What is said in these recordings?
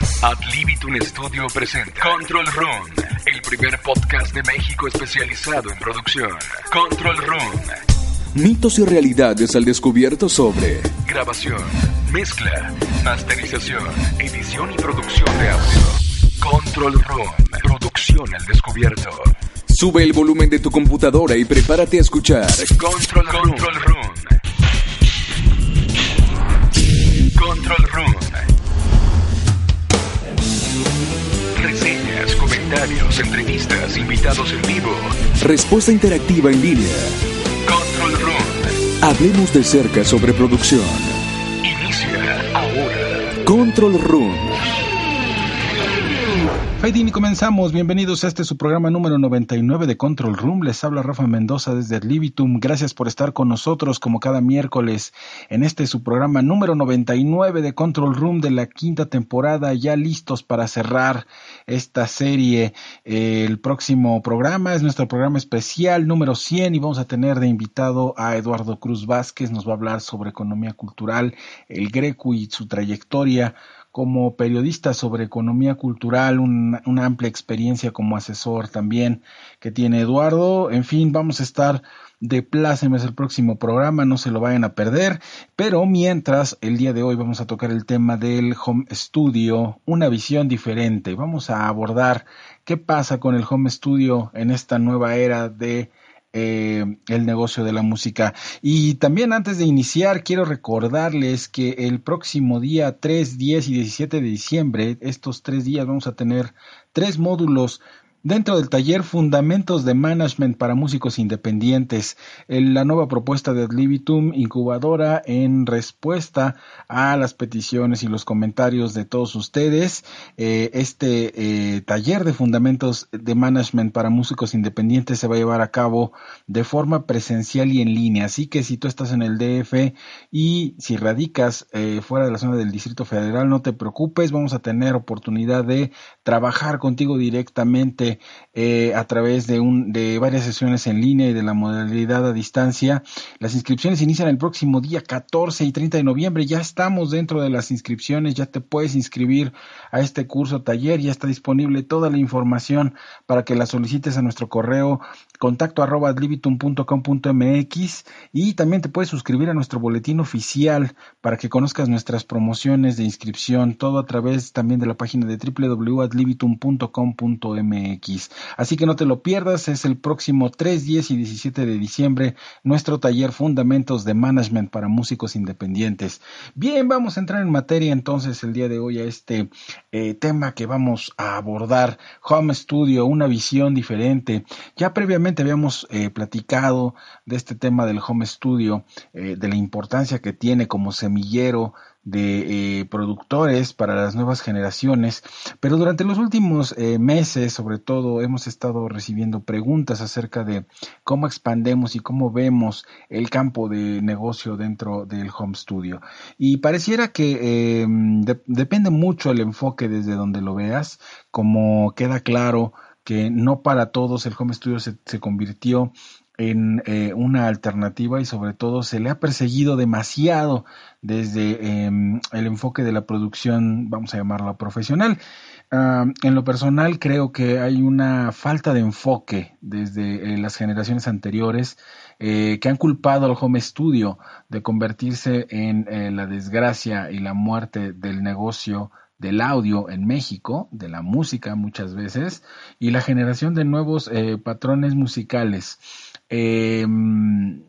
Ad Libitum Studio presenta Control Room, el primer podcast de México especializado en producción. Control Room. Mitos y realidades al descubierto sobre Grabación, mezcla, masterización, edición y producción de audio. Control Room, producción al descubierto. Sube el volumen de tu computadora y prepárate a escuchar Control Room. Control Room. Control Room. Comentarios, entrevistas, invitados en vivo. Respuesta interactiva en línea. Control Room. Hablemos de cerca sobre producción. Inicia ahora. Control Room. Faidín y comenzamos. Bienvenidos a este su programa número 99 de Control Room. Les habla Rafa Mendoza desde Libitum. Gracias por estar con nosotros como cada miércoles en este su programa número 99 de Control Room de la quinta temporada. Ya listos para cerrar esta serie. El próximo programa es nuestro programa especial número 100 y vamos a tener de invitado a Eduardo Cruz Vázquez. Nos va a hablar sobre economía cultural, el Greco y su trayectoria como periodista sobre economía cultural, un, una amplia experiencia como asesor también que tiene Eduardo. En fin, vamos a estar de plácemes el próximo programa, no se lo vayan a perder. Pero mientras, el día de hoy vamos a tocar el tema del home studio, una visión diferente. Vamos a abordar qué pasa con el home studio en esta nueva era de eh, el negocio de la música. Y también antes de iniciar, quiero recordarles que el próximo día 3, 10 y 17 de diciembre, estos tres días vamos a tener tres módulos Dentro del taller Fundamentos de Management para Músicos Independientes, la nueva propuesta de Adlibitum, incubadora en respuesta a las peticiones y los comentarios de todos ustedes. Eh, este eh, taller de Fundamentos de Management para Músicos Independientes se va a llevar a cabo de forma presencial y en línea. Así que si tú estás en el DF y si radicas eh, fuera de la zona del Distrito Federal, no te preocupes, vamos a tener oportunidad de trabajar contigo directamente eh, a través de, un, de varias sesiones en línea y de la modalidad a distancia. Las inscripciones inician el próximo día 14 y 30 de noviembre. Ya estamos dentro de las inscripciones, ya te puedes inscribir a este curso taller, ya está disponible toda la información para que la solicites a nuestro correo contacto arroba adlibitum.com.mx y también te puedes suscribir a nuestro boletín oficial para que conozcas nuestras promociones de inscripción, todo a través también de la página de www.adlibitum.com.mx. Así que no te lo pierdas, es el próximo 3, 10 y 17 de diciembre nuestro taller Fundamentos de Management para Músicos Independientes. Bien, vamos a entrar en materia entonces el día de hoy a este eh, tema que vamos a abordar, Home Studio, una visión diferente. Ya previamente habíamos eh, platicado de este tema del home studio, eh, de la importancia que tiene como semillero de eh, productores para las nuevas generaciones, pero durante los últimos meses, sobre todo, hemos estado recibiendo preguntas acerca de cómo expandemos y cómo vemos el campo de negocio dentro del home studio. Y pareciera que depende mucho el enfoque desde donde lo veas, como queda claro que no para todos el home studio se, se convirtió en eh, una alternativa y sobre todo se le ha perseguido demasiado desde em, el enfoque de la producción, vamos a llamarla profesional. En lo personal creo que hay una falta de enfoque desde eh, las generaciones anteriores eh, que han culpado al home studio de convertirse en la desgracia y la muerte del negocio del audio en México, de la música muchas veces, y la generación de nuevos eh, patrones musicales. Em,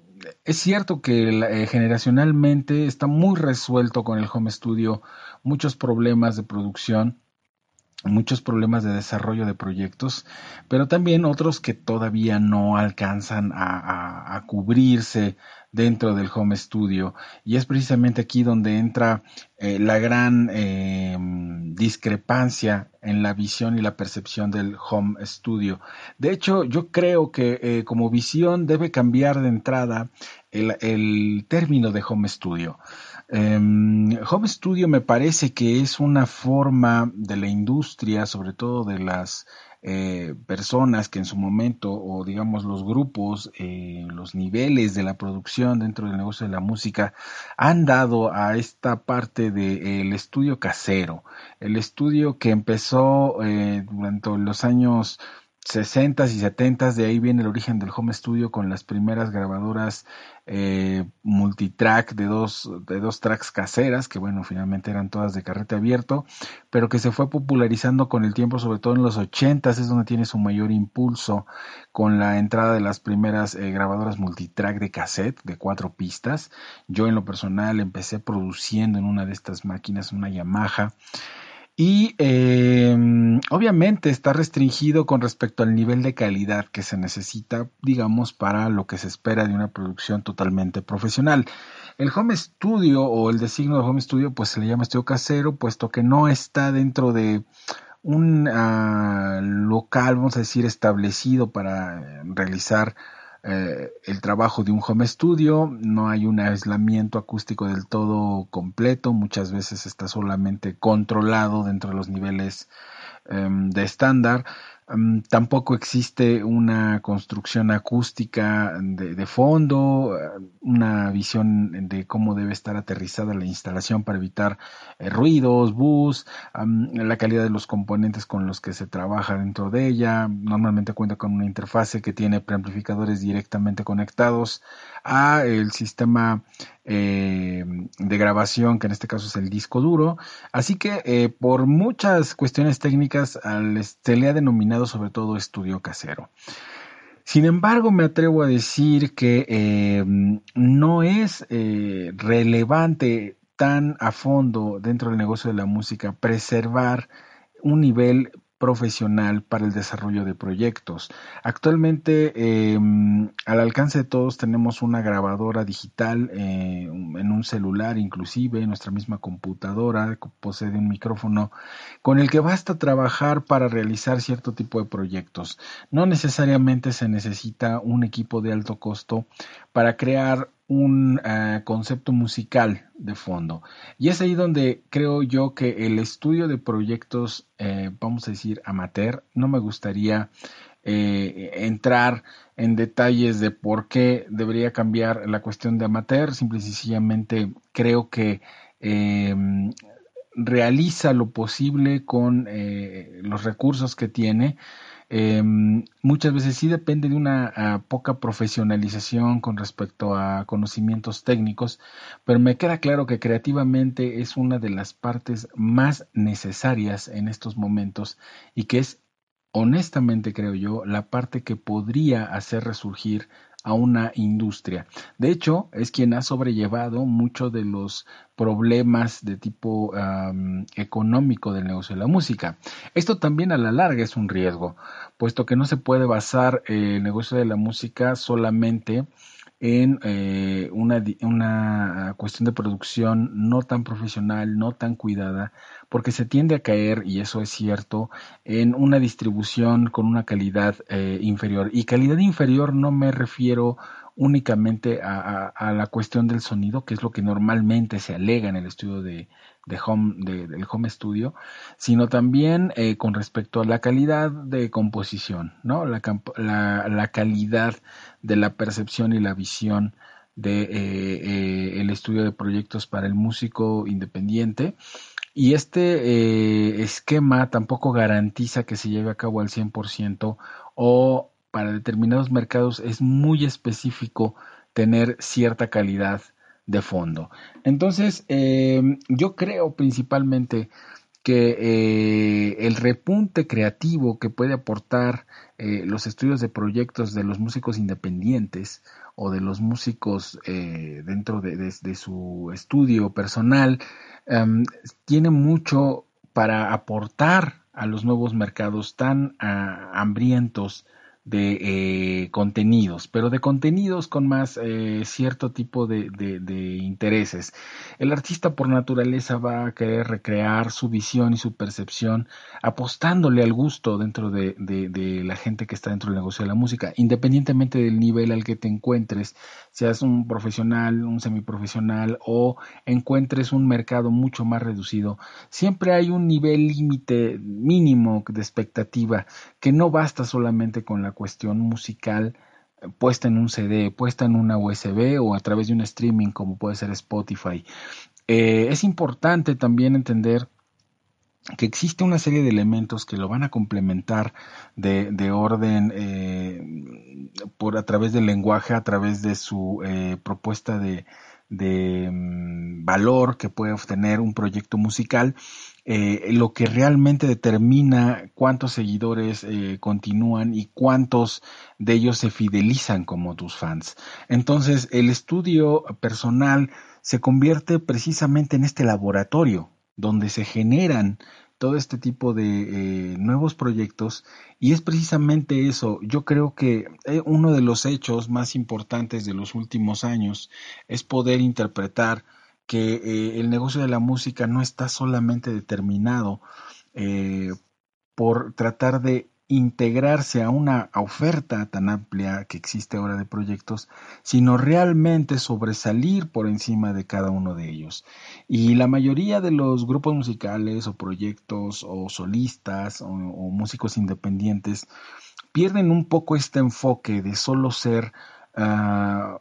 es cierto que eh, generacionalmente está muy resuelto con el home studio muchos problemas de producción, muchos problemas de desarrollo de proyectos, pero también otros que todavía no alcanzan a cubrirse dentro del home studio y es precisamente aquí donde entra eh, la gran eh, discrepancia en la visión y la percepción del home studio. De hecho, yo creo que eh, como visión debe cambiar de entrada el, término de home studio. Em, home studio me parece que es una forma de la industria, sobre todo de las eh, personas que en su momento, o digamos los grupos, eh, los niveles de la producción dentro del negocio de la música, han dado a esta parte del estudio casero, el estudio que empezó eh, durante los años 60s y 70s, de ahí viene el origen del home studio con las primeras grabadoras eh, multitrack de dos, de dos tracks caseras, que bueno, finalmente eran todas de carrete abierto, pero que se fue popularizando con el tiempo, sobre todo en los 80s, es donde tiene su mayor impulso con la entrada de las primeras eh, grabadoras multitrack de cassette de cuatro pistas. Yo en lo personal empecé produciendo en una de estas máquinas, una Yamaha. Y em, obviamente está restringido con respecto al nivel de calidad que se necesita, digamos, para lo que se espera de una producción totalmente profesional. El home studio o el designo de home studio, pues se le llama estudio casero, puesto que no está dentro de un ah, local, vamos a decir, establecido para realizar eh, el trabajo de un home studio, no hay un aislamiento acústico del todo completo, muchas veces está solamente controlado dentro de los niveles em, de estándar. Mm, tampoco existe una construcción acústica de, fondo, eh, una visión de cómo debe estar aterrizada la instalación para evitar eh, ruidos, bus, la calidad de los componentes con los que se trabaja dentro de ella. Normalmente cuenta con una interfase que tiene preamplificadores directamente conectados a el sistema eh, de grabación, que en este caso es el disco duro. Así que eh, por muchas cuestiones técnicas se le ha denominado sobre todo estudio casero. Sin embargo, me atrevo a decir que eh, no es relevante tan a fondo dentro del negocio de la música preservar un nivel profesional para el desarrollo de proyectos. Actualmente, em, al alcance de todos, tenemos una grabadora digital eh, en un celular, inclusive nuestra misma computadora posee un micrófono con el que basta trabajar para realizar cierto tipo de proyectos. No necesariamente se necesita un equipo de alto costo para crear un eh, concepto musical de fondo. Y es ahí donde creo yo que el estudio de proyectos, eh, vamos a decir, amateur, no me gustaría eh, entrar en detalles de por qué debería cambiar la cuestión de amateur, simple y sencillamente creo que em, realiza lo posible con los recursos que tiene Em, muchas veces sí depende de una poca profesionalización con respecto a conocimientos técnicos, pero me queda claro que creativamente es una de las partes más necesarias en estos momentos y que es honestamente creo yo la parte que podría hacer resurgir a una industria. De hecho, es quien ha sobrellevado muchos de los problemas de tipo económico del negocio de la música. Esto también a la larga es un riesgo, puesto que no se puede basar el negocio de la música solamente en eh, una, una, cuestión de producción no tan profesional, no tan cuidada, porque se tiende a caer, y eso es cierto, en una distribución con una calidad eh, inferior. Y calidad inferior no me refiero únicamente a, la cuestión del sonido, que es lo que normalmente se alega en el estudio de, home, del home studio, sino también eh, con respecto a la calidad de composición, ¿no? La, la, calidad de la percepción y la visión de eh, el estudio de proyectos para el músico independiente y este eh, esquema tampoco garantiza que se lleve a cabo al 100% o para determinados mercados es muy específico tener cierta calidad de fondo. Entonces, eh, yo creo principalmente que eh, el repunte creativo que puede aportar los estudios de proyectos de los músicos independientes o de los músicos dentro de, su estudio personal Em, tiene mucho para aportar a los nuevos mercados tan ah, hambrientos de eh, contenidos, pero de contenidos con más eh, cierto tipo de, intereses. El artista por naturaleza va a querer recrear su visión y su percepción apostándole al gusto dentro de, la gente que está dentro del negocio de la música, independientemente del nivel al que te encuentres, seas un profesional, un semiprofesional o encuentres un mercado mucho más reducido. Siempre hay un nivel límite mínimo de expectativa que no basta solamente con la cuestión musical eh, puesta en un CD, puesta en una USB o a través de un streaming como puede ser Spotify. Eh, es importante también entender que existe una serie de elementos que lo van a complementar de, orden eh, por a través del lenguaje, a través de su propuesta de, de mm, valor que puede obtener un proyecto musical, eh, lo que realmente determina cuántos seguidores eh, continúan y cuántos de ellos se fidelizan como tus fans. Entonces, el estudio personal se convierte precisamente en este laboratorio donde se generan todo este tipo de eh, nuevos proyectos y es precisamente eso. Yo creo que eh, uno de los hechos más importantes de los últimos años es poder interpretar que eh, el negocio de la música no está solamente determinado por tratar de integrarse a una oferta tan amplia que existe ahora de proyectos, sino realmente sobresalir por encima de cada uno de ellos. Y la mayoría de los grupos musicales o proyectos o solistas o, músicos independientes pierden un poco este enfoque de solo ser ah,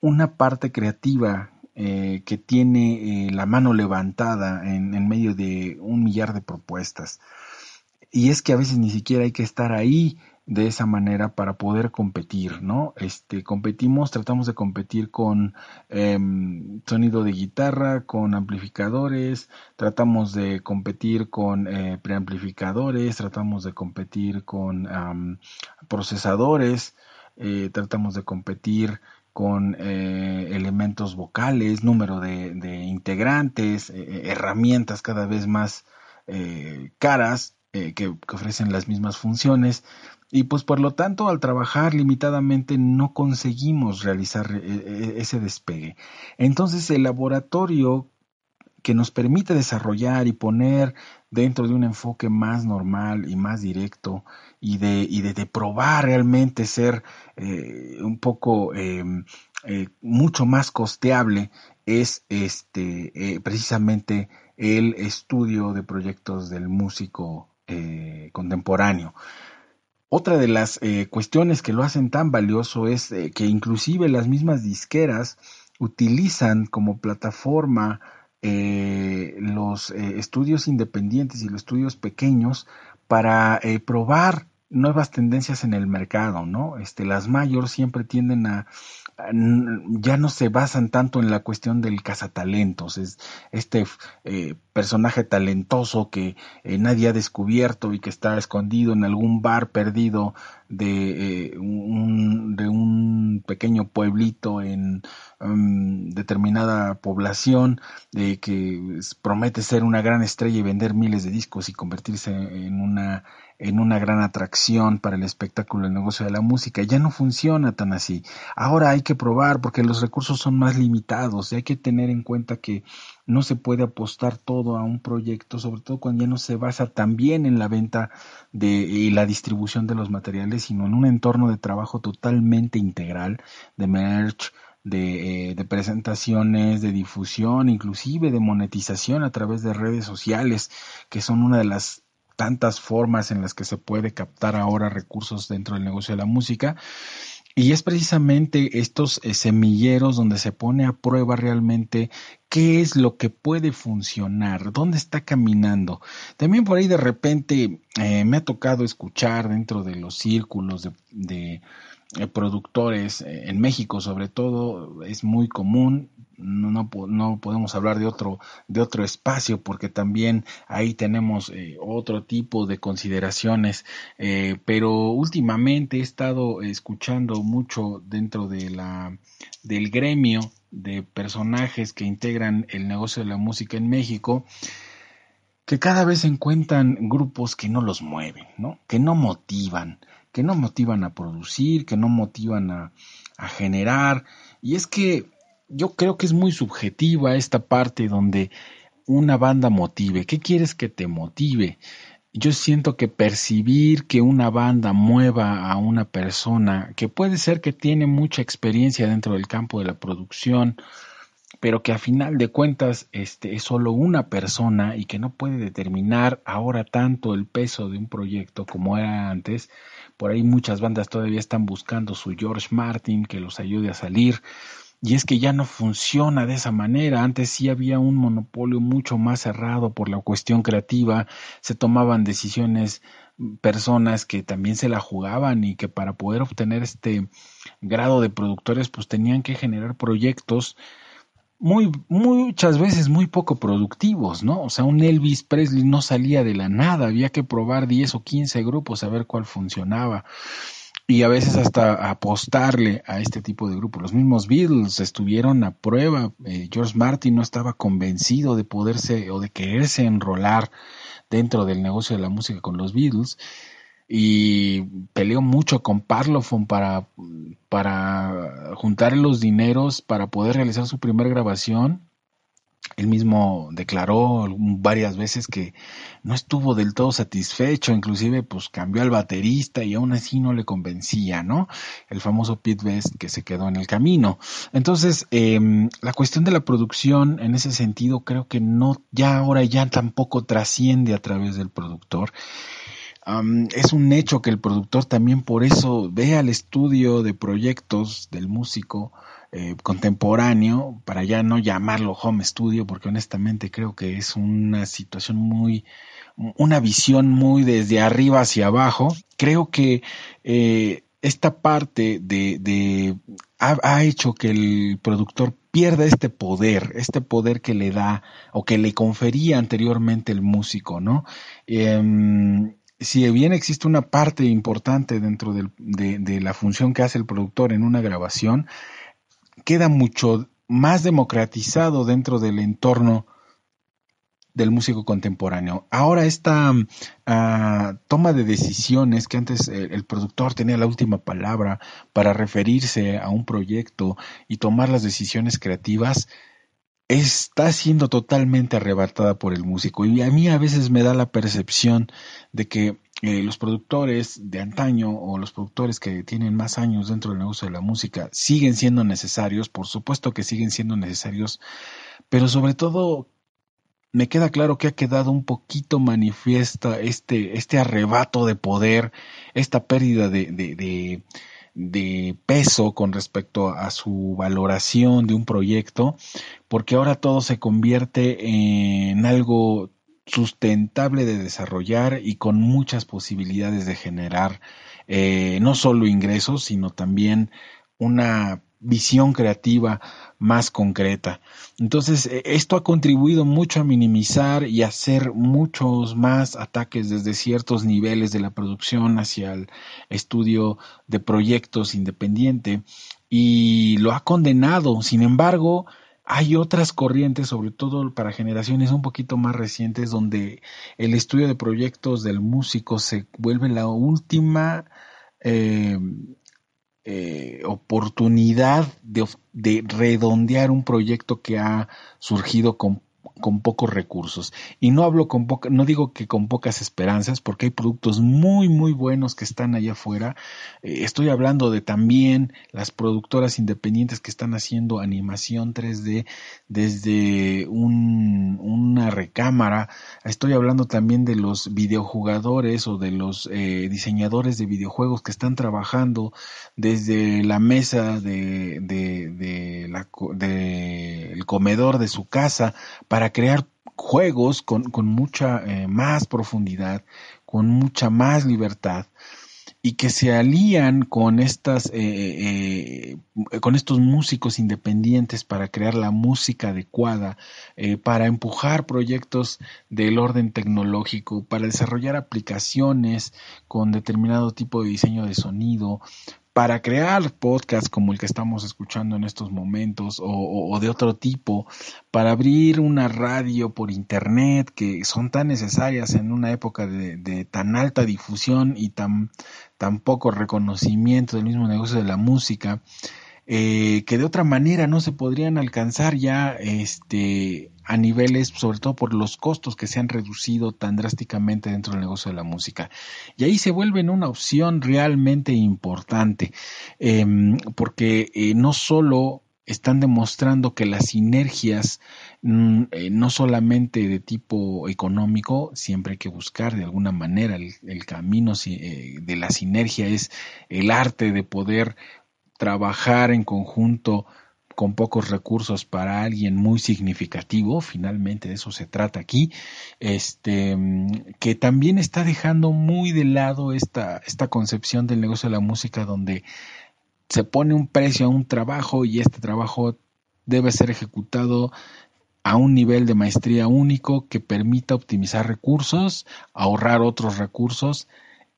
una parte creativa eh, que tiene eh, la mano levantada en medio de un millar de propuestas y es que a veces ni siquiera hay que estar ahí de esa manera para poder competir, ¿no? Este, competimos, tratamos de competir con em, sonido de guitarra, con amplificadores, tratamos de competir con eh, preamplificadores, tratamos de competir con procesadores, eh, tratamos de competir con eh, elementos vocales, número de, de integrantes, herramientas cada vez más caras eh, que, ofrecen las mismas funciones y pues por lo tanto al trabajar limitadamente no conseguimos realizar eh, eh, ese despegue. Entonces el laboratorio que nos permite desarrollar y poner dentro de un enfoque más normal y más directo y de, y probar realmente ser un poco mucho más costeable es este precisamente el estudio de proyectos del músico eh, contemporáneo. Otra de las eh, cuestiones que lo hacen tan valioso es eh, que inclusive las mismas disqueras utilizan como plataforma los estudios independientes y los estudios pequeños para probar nuevas tendencias en el mercado, ¿no? Este, las mayores siempre tienden a, ya no se basan tanto en la cuestión del cazatalentos, es este eh, personaje talentoso que eh, nadie ha descubierto y que está escondido en algún bar perdido de, eh, un, de un pequeño pueblito en um, determinada población que promete ser una gran estrella y vender miles de discos y convertirse en una en una gran atracción para el espectáculo, el negocio de la música. Ya no funciona tan así. Ahora hay que probar porque los recursos son más limitados y hay que tener en cuenta que no se puede apostar todo a un proyecto, sobre todo cuando ya no se basa también en la venta de, y la distribución de los materiales, sino en un entorno de trabajo totalmente integral, de merch, de, eh, de, presentaciones, de difusión, inclusive de monetización a través de redes sociales, que son una de las tantas formas en las que se puede captar ahora recursos dentro del negocio de la música. Y es precisamente estos eh, semilleros donde se pone a prueba realmente qué es lo que puede funcionar, dónde está caminando. También por ahí de repente eh, me ha tocado escuchar dentro de los círculos de productores en México sobre todo es muy común no, no, no, podemos hablar de otro, de otro espacio porque también ahí tenemos eh, otro tipo de consideraciones, eh, pero últimamente he estado escuchando mucho dentro de la, del gremio de personajes que integran el negocio de la música en México que cada vez encuentran grupos que no los mueven, ¿no? Que no motivan, que no motivan a producir, que no motivan a, a generar. Y es que yo creo que es muy subjetiva esta parte donde una banda motive. ¿Qué quieres que te motive? Yo siento que percibir que una banda mueva a una persona que puede ser que tiene mucha experiencia dentro del campo de la producción, pero que a final de cuentas este, es solo una persona y que no puede determinar ahora tanto el peso de un proyecto como era antes. Por ahí muchas bandas todavía están buscando su George Martin que los ayude a salir. Y es que ya no funciona de esa manera. Antes sí había un monopolio mucho más cerrado por la cuestión creativa. Se tomaban decisiones mm, personas que también se la jugaban y que para poder obtener este grado de productores pues tenían que generar proyectos muy muchas veces muy poco productivos, ¿no? O sea, un Elvis Presley no salía de la nada, había que probar 10 o 15 grupos a ver cuál funcionaba y a veces hasta apostarle a este tipo de grupos. Los mismos Beatles estuvieron a prueba. Eh, George Martin no estaba convencido de poderse o de quererse enrolar dentro del negocio de la música con los Beatles y peleó mucho con Parlophone para, para juntar los dineros para poder realizar su primera grabación él mismo declaró varias veces que no estuvo del todo satisfecho, inclusive pues cambió al baterista y aún así no le convencía, ¿no? El famoso Pete Best que se quedó en el camino. Entonces, em, la cuestión de la producción en ese sentido creo que no, ya ahora ya tampoco trasciende a través del productor. Es un hecho que el productor también por eso ve al estudio de proyectos del músico eh, contemporáneo, para ya no llamarlo home studio, porque honestamente creo que es una situación muy, una visión muy desde arriba hacia abajo. Creo que eh, esta parte de, de ha, hecho que el productor pierda este poder, este poder que le da o que le confería anteriormente el músico, ¿no? Em, si bien existe una parte importante dentro de, de, la función que hace el productor en una grabación, queda mucho más democratizado dentro del entorno del músico contemporáneo. Ahora esta ah, toma de decisiones que antes el, productor tenía la última palabra para referirse a un proyecto y tomar las decisiones creativas está siendo totalmente arrebatada por el músico. Y a mí a veces me da la percepción de que eh, los productores de antaño o los productores que tienen más años dentro del negocio de la música siguen siendo necesarios, por supuesto que siguen siendo necesarios, pero sobre todo me queda claro que ha quedado un poquito manifiesta este, este arrebato de poder, esta pérdida de, de, de peso con respecto a su valoración de un proyecto, porque ahora todo se convierte en algo sustentable de desarrollar y con muchas posibilidades de generar eh, no solo ingresos, sino también una visión creativa más concreta. Entonces, e, esto ha contribuido mucho a minimizar y hacer muchos más ataques desde ciertos niveles de la producción hacia el estudio de proyectos independiente y lo ha condenado. Sin embargo, hay otras corrientes, sobre todo para generaciones un poquito más recientes, donde el estudio de proyectos del músico se vuelve la última eh, eh, oportunidad de, de, redondear un proyecto que ha surgido con con pocos recursos. Y no hablo con poca, no digo que con pocas esperanzas, porque hay productos muy, muy buenos que están allá afuera. Eh, estoy hablando de también las productoras independientes que están haciendo animación 3D desde un, una recámara. Estoy hablando también de los videojugadores o de los eh, diseñadores de videojuegos que están trabajando desde la mesa de, de, el comedor de su casa para crear juegos con, con mucha eh, más profundidad, con mucha más libertad y que se alían con estas eh, eh, con estos músicos independientes para crear la música adecuada para empujar proyectos del orden tecnológico para desarrollar aplicaciones con determinado tipo de diseño de sonido para crear podcasts como el que estamos escuchando en estos momentos o, de otro tipo, para abrir una radio por internet que son tan necesarias en una época de, tan alta difusión y tan, tan poco reconocimiento del mismo negocio de la música, eh, que de otra manera no se podrían alcanzar ya este, a niveles, sobre todo por los costos que se han reducido tan drásticamente dentro del negocio de la música. Y ahí se vuelven una opción realmente importante, em, porque eh, no solo están demostrando que las sinergias, mm, eh, no solamente de tipo económico, siempre hay que buscar de alguna manera el, el camino de la sinergia es el arte de poder trabajar en conjunto con pocos recursos para alguien muy significativo, finalmente de eso se trata aquí, este, que también está dejando muy de lado esta, esta concepción del negocio de la música donde se pone un precio a un trabajo y este trabajo debe ser ejecutado a un nivel de maestría único que permita optimizar recursos, ahorrar otros recursos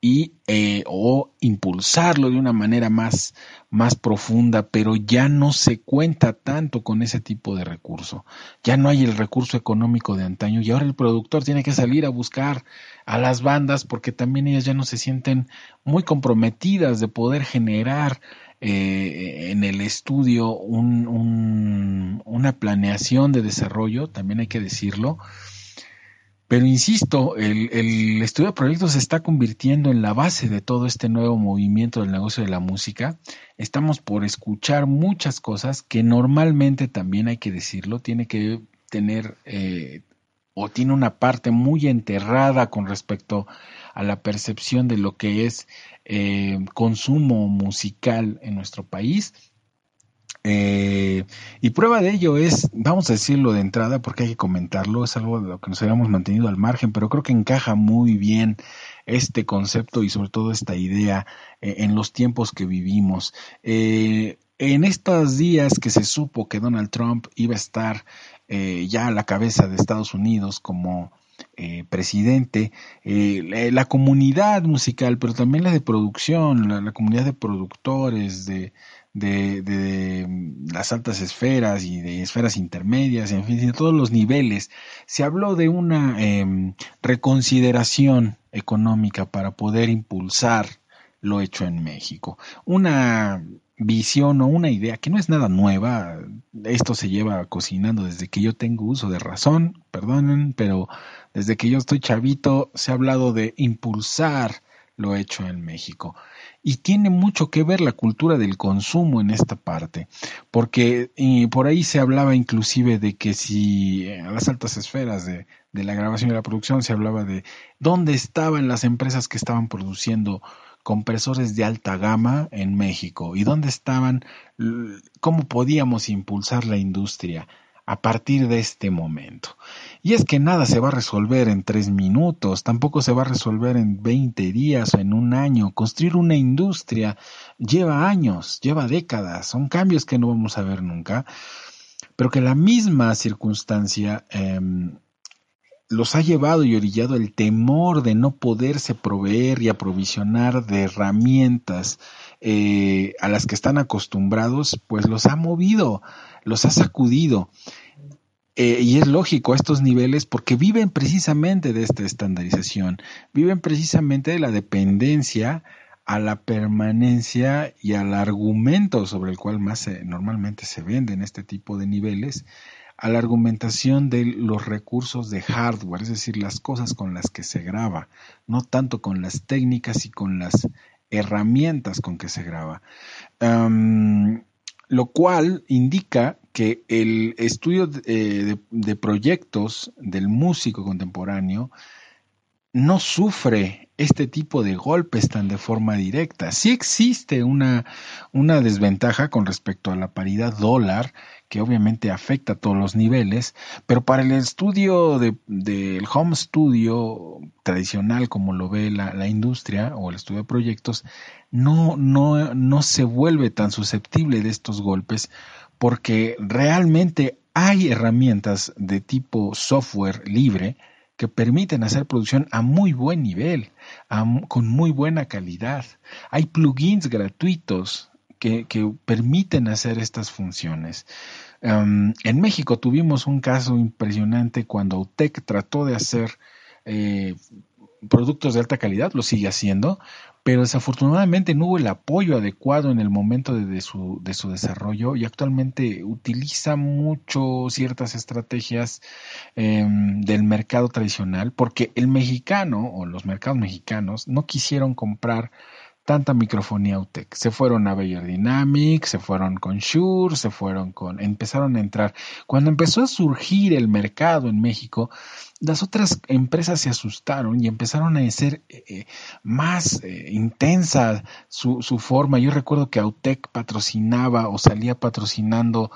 y eh, o impulsarlo de una manera más, más profunda, pero ya no se cuenta tanto con ese tipo de recurso. Ya no hay el recurso económico de antaño y ahora el productor tiene que salir a buscar a las bandas porque también ellas ya no se sienten muy comprometidas de poder generar eh, en el estudio un, una planeación de desarrollo, también hay que decirlo, pero insisto, el, estudio de proyectos se está convirtiendo en la base de todo este nuevo movimiento del negocio de la música. Estamos por escuchar muchas cosas que normalmente también hay que decirlo, tiene que tener eh, o tiene una parte muy enterrada con respecto a la percepción de lo que es eh, consumo musical en nuestro país eh, y prueba de ello es, vamos a decirlo de entrada porque hay que comentarlo, es algo de lo que nos habíamos mantenido al margen, pero creo que encaja muy bien este concepto y sobre todo esta idea eh, en los tiempos que vivimos. Eh, en estos días que se supo que Donald Trump iba a estar ya a la cabeza de Estados Unidos como presidente, la, comunidad musical, pero también la de producción, la comunidad de productores, de, de, de, las altas esferas y de esferas intermedias, en fin, de todos los niveles. Se habló de una em, reconsideración económica para poder impulsar lo hecho en México. Una visión o una idea que no es nada nueva, esto se lleva cocinando desde que yo tengo uso de razón, perdonen, pero desde que yo estoy chavito se ha hablado de impulsar lo hecho en México. Y tiene mucho que ver la cultura del consumo en esta parte, porque por ahí se hablaba inclusive de que si a las altas esferas de, de la grabación y la producción se hablaba de dónde estaban las empresas que estaban produciendo compresores de alta gama en México y dónde estaban, cómo podíamos impulsar la industria a partir de este momento. Y es que nada se va a resolver en tres minutos, tampoco se va a resolver en veinte días o en un año. Construir una industria lleva años, lleva décadas, son cambios que no vamos a ver nunca, pero que la misma circunstancia em, los ha llevado y orillado el temor de no poderse proveer y aprovisionar de herramientas eh, a las que están acostumbrados, pues los ha movido los ha sacudido. Eh, y es lógico a estos niveles porque viven precisamente de esta estandarización, viven precisamente de la dependencia a la permanencia y al argumento sobre el cual más normalmente se venden este tipo de niveles, a la argumentación de los recursos de hardware, es decir, las cosas con las que se graba, no tanto con las técnicas y con las herramientas con que se graba. Lo cual indica que el estudio eh, de, proyectos del músico contemporáneo no sufre este tipo de golpes tan de forma directa. Sí existe una, una desventaja con respecto a la paridad dólar, que obviamente afecta a todos los niveles, pero para el estudio del home studio tradicional, como lo ve la, la, industria o el estudio de proyectos, no, no, no se vuelve tan susceptible de estos golpes porque realmente hay herramientas de tipo software libre que permiten hacer producción a muy buen nivel, con muy buena calidad. Hay plugins gratuitos que, permiten hacer estas funciones. Em, en México tuvimos un caso impresionante cuando UTEC trató de hacer eh, productos de alta calidad, lo sigue haciendo, pero desafortunadamente no hubo el apoyo adecuado en el momento de, su, de su desarrollo y actualmente utiliza mucho ciertas estrategias em, del mercado tradicional porque el mexicano o los mercados mexicanos no quisieron comprar tanta microfonía UTEC. Se fueron a Bayer Dynamics, se fueron con Shure, se fueron con, empezaron a entrar. Cuando empezó a surgir el mercado en México, las otras empresas se asustaron y empezaron a ser eh, eh, más eh, intensa su, su, forma. Yo recuerdo que Autec patrocinaba o salía patrocinando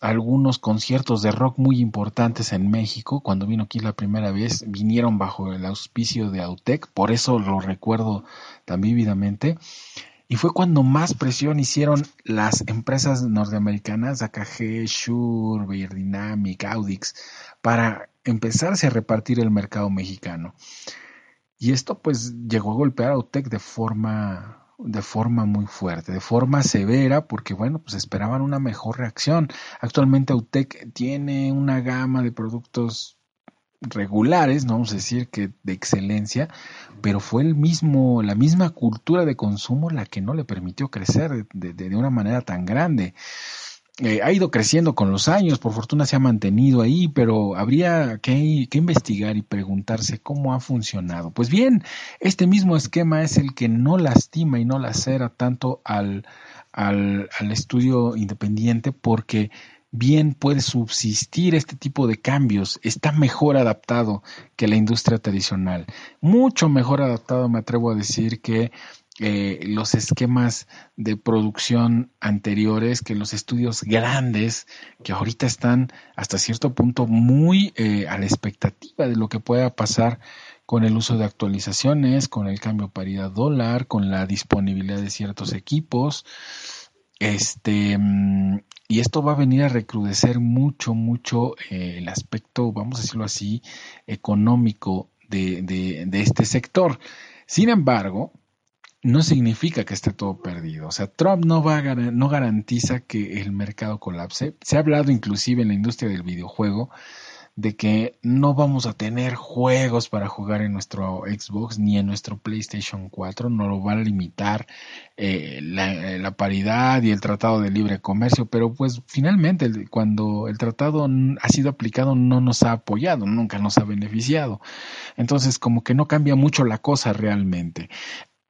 algunos conciertos de rock muy importantes en México. Cuando vino aquí la primera vez, vinieron bajo el auspicio de Autec, por eso lo recuerdo tan vívidamente. Y fue cuando más presión hicieron las empresas norteamericanas, AKG, Shure, Bayer Dynamic, Audix, para empezarse a repartir el mercado mexicano. Y esto pues llegó a golpear a Autec de forma de forma muy fuerte, de forma severa, porque bueno, pues esperaban una mejor reacción. Actualmente Autec tiene una gama de productos regulares, no vamos a decir que de excelencia, pero fue el mismo, la misma cultura de consumo la que no le permitió crecer de, de una manera tan grande. Eh, ha ido creciendo con los años, por fortuna se ha mantenido ahí, pero habría que, investigar y preguntarse cómo ha funcionado. Pues bien, este mismo esquema es el que no lastima y no lacera tanto al, al, al estudio independiente porque bien puede subsistir este tipo de cambios, está mejor adaptado que la industria tradicional, mucho mejor adaptado me atrevo a decir que eh, los esquemas de producción anteriores, que los estudios grandes, que ahorita están hasta cierto punto muy eh, a la expectativa de lo que pueda pasar con el uso de actualizaciones, con el cambio paridad dólar, con la disponibilidad de ciertos equipos. Este, mm, y esto va a venir a recrudecer mucho, mucho eh, el aspecto, vamos a decirlo así, económico de, de este sector. Sin embargo, no significa que esté todo perdido. O sea, Trump no, va no garantiza que el mercado colapse. Se ha hablado inclusive en la industria del videojuego de que no vamos a tener juegos para jugar en nuestro Xbox ni en nuestro PlayStation 4, no lo va a limitar eh, la, la, paridad y el tratado de libre comercio, pero pues finalmente cuando el tratado ha sido aplicado no nos ha apoyado, nunca nos ha beneficiado. Entonces como que no cambia mucho la cosa realmente.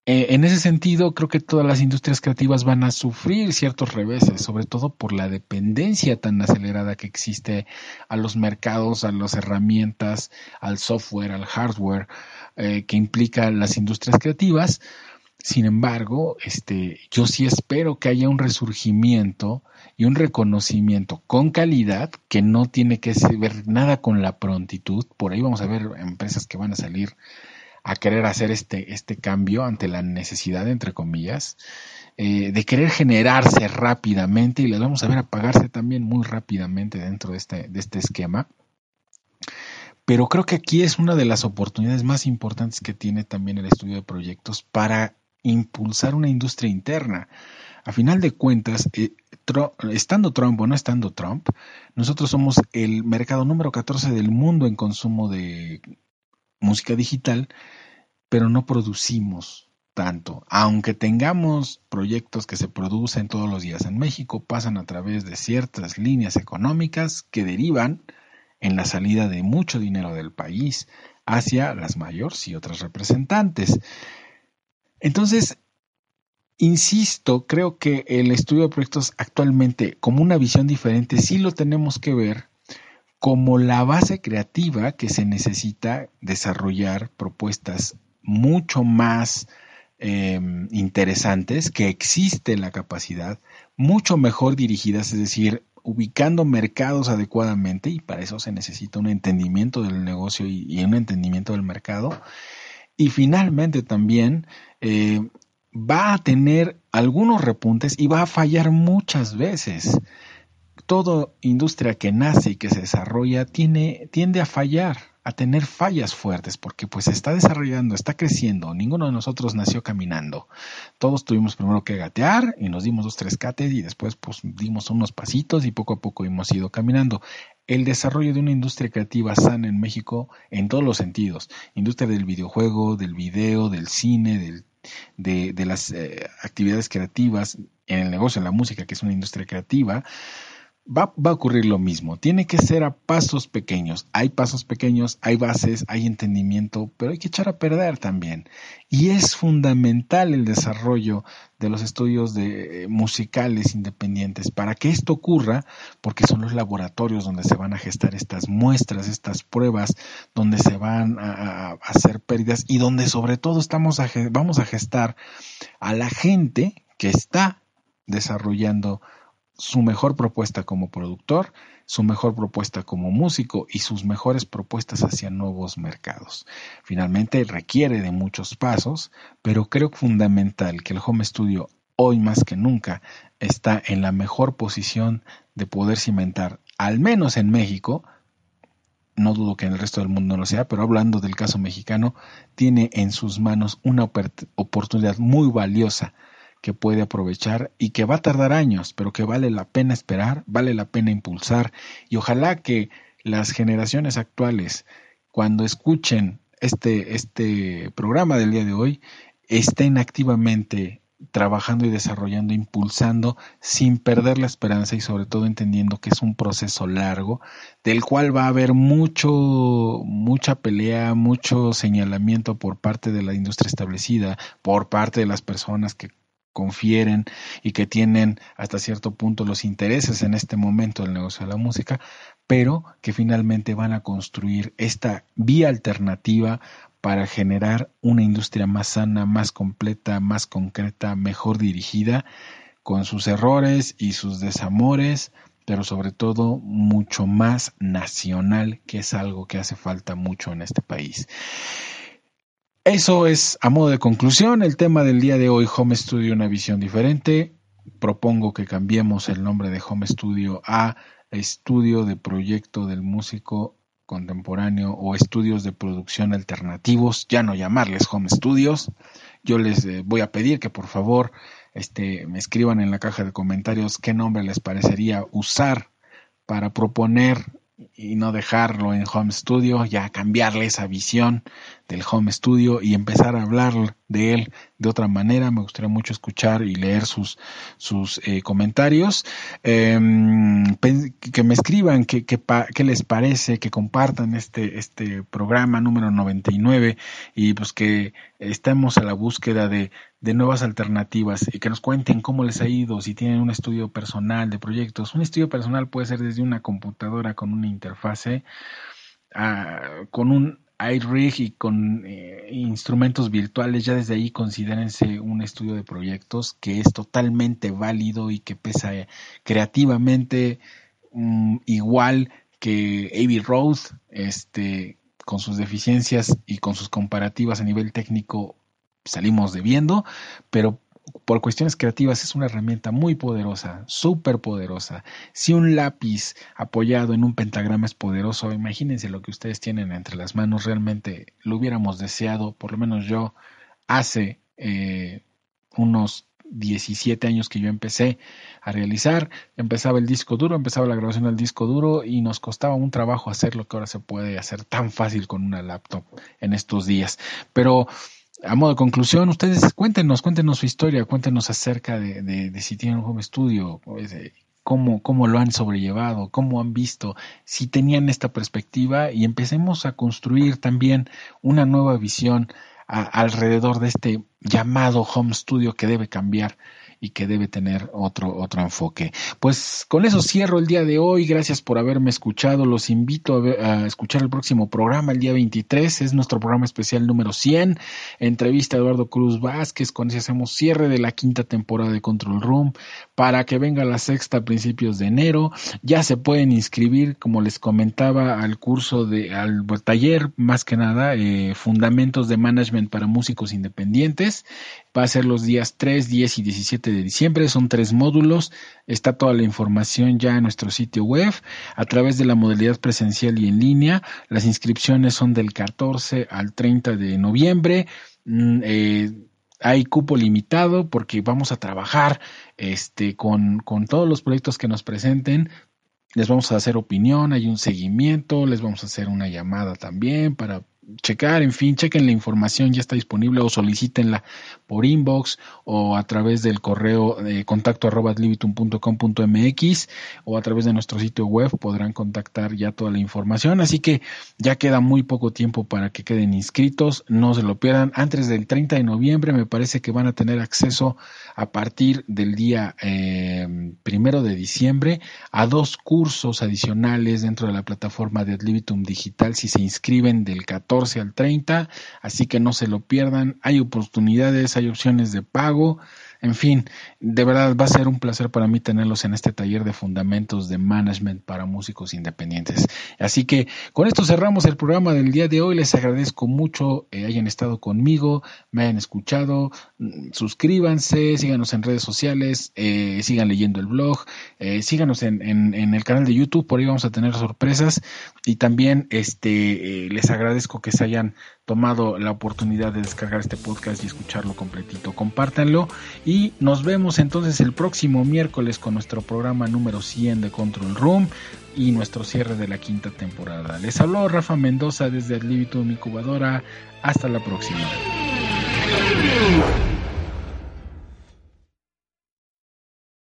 Eh, en ese sentido, creo que todas las industrias creativas van a sufrir ciertos reveses, sobre todo por la dependencia tan acelerada que existe a los mercados, a las herramientas, al software, al hardware eh, que implica las industrias creativas. Sin embargo, este, yo sí espero que haya un resurgimiento y un reconocimiento con calidad que no tiene que ver nada con la prontitud. Por ahí vamos a ver empresas que van a salir a querer hacer este, este cambio ante la necesidad, entre comillas, eh, de querer generarse rápidamente y les vamos a ver apagarse también muy rápidamente dentro de este, de este esquema. Pero creo que aquí es una de las oportunidades más importantes que tiene también el estudio de proyectos para impulsar una industria interna. A final de cuentas, eh, estando Trump o no estando Trump, nosotros somos el mercado número 14 del mundo en consumo de música digital, pero no producimos tanto. Aunque tengamos proyectos que se producen todos los días en México, pasan a través de ciertas líneas económicas que derivan en la salida de mucho dinero del país hacia las mayores y otras representantes. Entonces, insisto, creo que el estudio de proyectos actualmente, como una visión diferente, sí lo tenemos que ver como la base creativa que se necesita desarrollar propuestas mucho más em, interesantes, que existe la capacidad, mucho mejor dirigidas, es decir, ubicando mercados adecuadamente y para eso se necesita un entendimiento del negocio y, un entendimiento del mercado. Y finalmente también eh, va a tener algunos repuntes y va a fallar muchas veces toda industria que nace y que se desarrolla tiene, tiende a fallar. a tener fallas fuertes porque pues está desarrollando, está creciendo. Ninguno de nosotros nació caminando. Todos tuvimos primero que gatear y nos dimos dos, tres cates y después pues dimos unos pasitos y poco a poco hemos ido caminando. El desarrollo de una industria creativa sana en México en todos los sentidos. Industria del videojuego, del video, del cine, del de, de, las eh, actividades creativas en el negocio, en la música, que es una industria creativa, va, a ocurrir lo mismo. Tiene que ser a pasos pequeños. Hay pasos pequeños, hay bases, hay entendimiento, pero hay que echar a perder también. Y es fundamental el desarrollo de los estudios eh, musicales independientes para que esto ocurra, porque son los laboratorios donde se van a gestar estas muestras, estas pruebas, donde se van a, hacer pérdidas y donde sobre todo estamos vamos a gestar a la gente que está desarrollando su mejor propuesta como productor, su mejor propuesta como músico y sus mejores propuestas hacia nuevos mercados. Finalmente requiere de muchos pasos, pero creo fundamental que el home studio hoy más que nunca está en la mejor posición de poder cimentar, al menos en México, no dudo que en el resto del mundo no lo sea, pero hablando del caso mexicano, tiene en sus manos una oportunidad muy valiosa que puede aprovechar y que va a tardar años, pero que vale la pena esperar, vale la pena impulsar. Y ojalá que las generaciones actuales, cuando escuchen este, este programa del día de hoy, estén activamente trabajando y desarrollando, impulsando, sin perder la esperanza y sobre todo entendiendo que es un proceso largo, del cual va a haber mucho, mucha pelea, mucho señalamiento por parte de la industria establecida, por parte de las personas que confieren y que tienen hasta cierto punto los intereses en este momento del negocio de la música, pero que finalmente van a construir esta vía alternativa para generar una industria más sana, más completa, más concreta, mejor dirigida, con sus errores y sus desamores, pero sobre todo mucho más nacional, que es algo que hace falta mucho en este país. Eso es, a modo de conclusión, el tema del día de hoy, Home Studio, una visión diferente. Propongo que cambiemos el nombre de Home Studio a Estudio de Proyecto del Músico Contemporáneo o Estudios de Producción Alternativos, ya no llamarles Home Studios. Yo les eh, voy a pedir que por favor este, me escriban en la caja de comentarios qué nombre les parecería usar para proponer y no dejarlo en Home Studio, ya cambiarle esa visión del Home Studio y empezar a hablar de él de otra manera. Me gustaría mucho escuchar y leer sus, sus eh, comentarios. Em, que me escriban qué, qué, les parece, que compartan este, este programa número 99 y pues que estemos a la búsqueda de, de nuevas alternativas y que nos cuenten cómo les ha ido, si tienen un estudio personal de proyectos. Un estudio personal puede ser desde una computadora con una interfase, ah, con un iRig y con eh, instrumentos virtuales, ya desde ahí considérense un estudio de proyectos que es totalmente válido y que pesa creativamente mm, igual que Abbey Road, este, con sus deficiencias y con sus comparativas a nivel técnico salimos debiendo, pero por cuestiones creativas es una herramienta muy poderosa, súper poderosa. Si un lápiz apoyado en un pentagrama es poderoso, imagínense lo que ustedes tienen entre las manos. Realmente lo hubiéramos deseado, por lo menos yo, hace eh, unos 17 años que yo empecé a realizar. Empezaba el disco duro, empezaba la grabación del disco duro y nos costaba un trabajo hacer lo que ahora se puede hacer tan fácil con una laptop en estos días. Pero a modo de conclusión, ustedes cuéntenos, cuéntenos su historia, cuéntenos acerca de, de, si tienen un home studio, pues, cómo, cómo lo han sobrellevado, cómo han visto, si tenían esta perspectiva y empecemos a construir también una nueva visión alrededor de este llamado home studio que debe cambiar y que debe tener otro, otro enfoque. Pues con eso cierro el día de hoy. Gracias por haberme escuchado. Los invito a, escuchar el próximo programa, el día 23. Es nuestro programa especial número 100. Entrevista a Eduardo Cruz Vázquez. Con ese hacemos cierre de la quinta temporada de Control Room para que venga la sexta a principios de enero. Ya se pueden inscribir, como les comentaba, al curso de, al taller, más que nada, eh, Fundamentos de Management para Músicos Independientes 10. Va a ser los días 3, 10 y 17 de diciembre. Son tres módulos. Está toda la información ya en nuestro sitio web a través de la modalidad presencial y en línea. Las inscripciones son del 14 al 30 de noviembre. Mm, eh, hay cupo limitado porque vamos a trabajar este, con, con todos los proyectos que nos presenten les vamos a hacer opinión, hay un seguimiento, les vamos a hacer una llamada también para checar, en fin, chequen la información, ya está disponible o solicítenla por inbox o a través del correo de contacto arroba mx o a través de nuestro sitio web podrán contactar ya toda la información. Así que ya queda muy poco tiempo para que queden inscritos, no se lo pierdan. Antes del 30 de noviembre me parece que van a tener acceso a partir del día eh, primero de diciembre a dos cursos adicionales dentro de la plataforma de Adlibitum Digital si se inscriben del 14 al 30, así que no se lo pierdan. Hay oportunidades, hay opciones de pago. En fin, de verdad va a ser un placer para mí tenerlos en este taller de fundamentos de management para músicos independientes. Así que con esto cerramos el programa del día de hoy. Les agradezco mucho que hayan estado conmigo, me hayan escuchado. Mm, suscríbanse, síganos en redes sociales, eh, sigan leyendo el blog, eh, síganos en, en, el canal de YouTube, por ahí vamos a tener sorpresas. Y también este, eh, les agradezco que se hayan tomado la oportunidad de descargar este podcast y escucharlo completito. Compártanlo y nos vemos entonces el próximo miércoles con nuestro programa número 100 de Control Room y nuestro cierre de la quinta temporada. Les habló Rafa Mendoza desde el Libitum Incubadora. Hasta la próxima.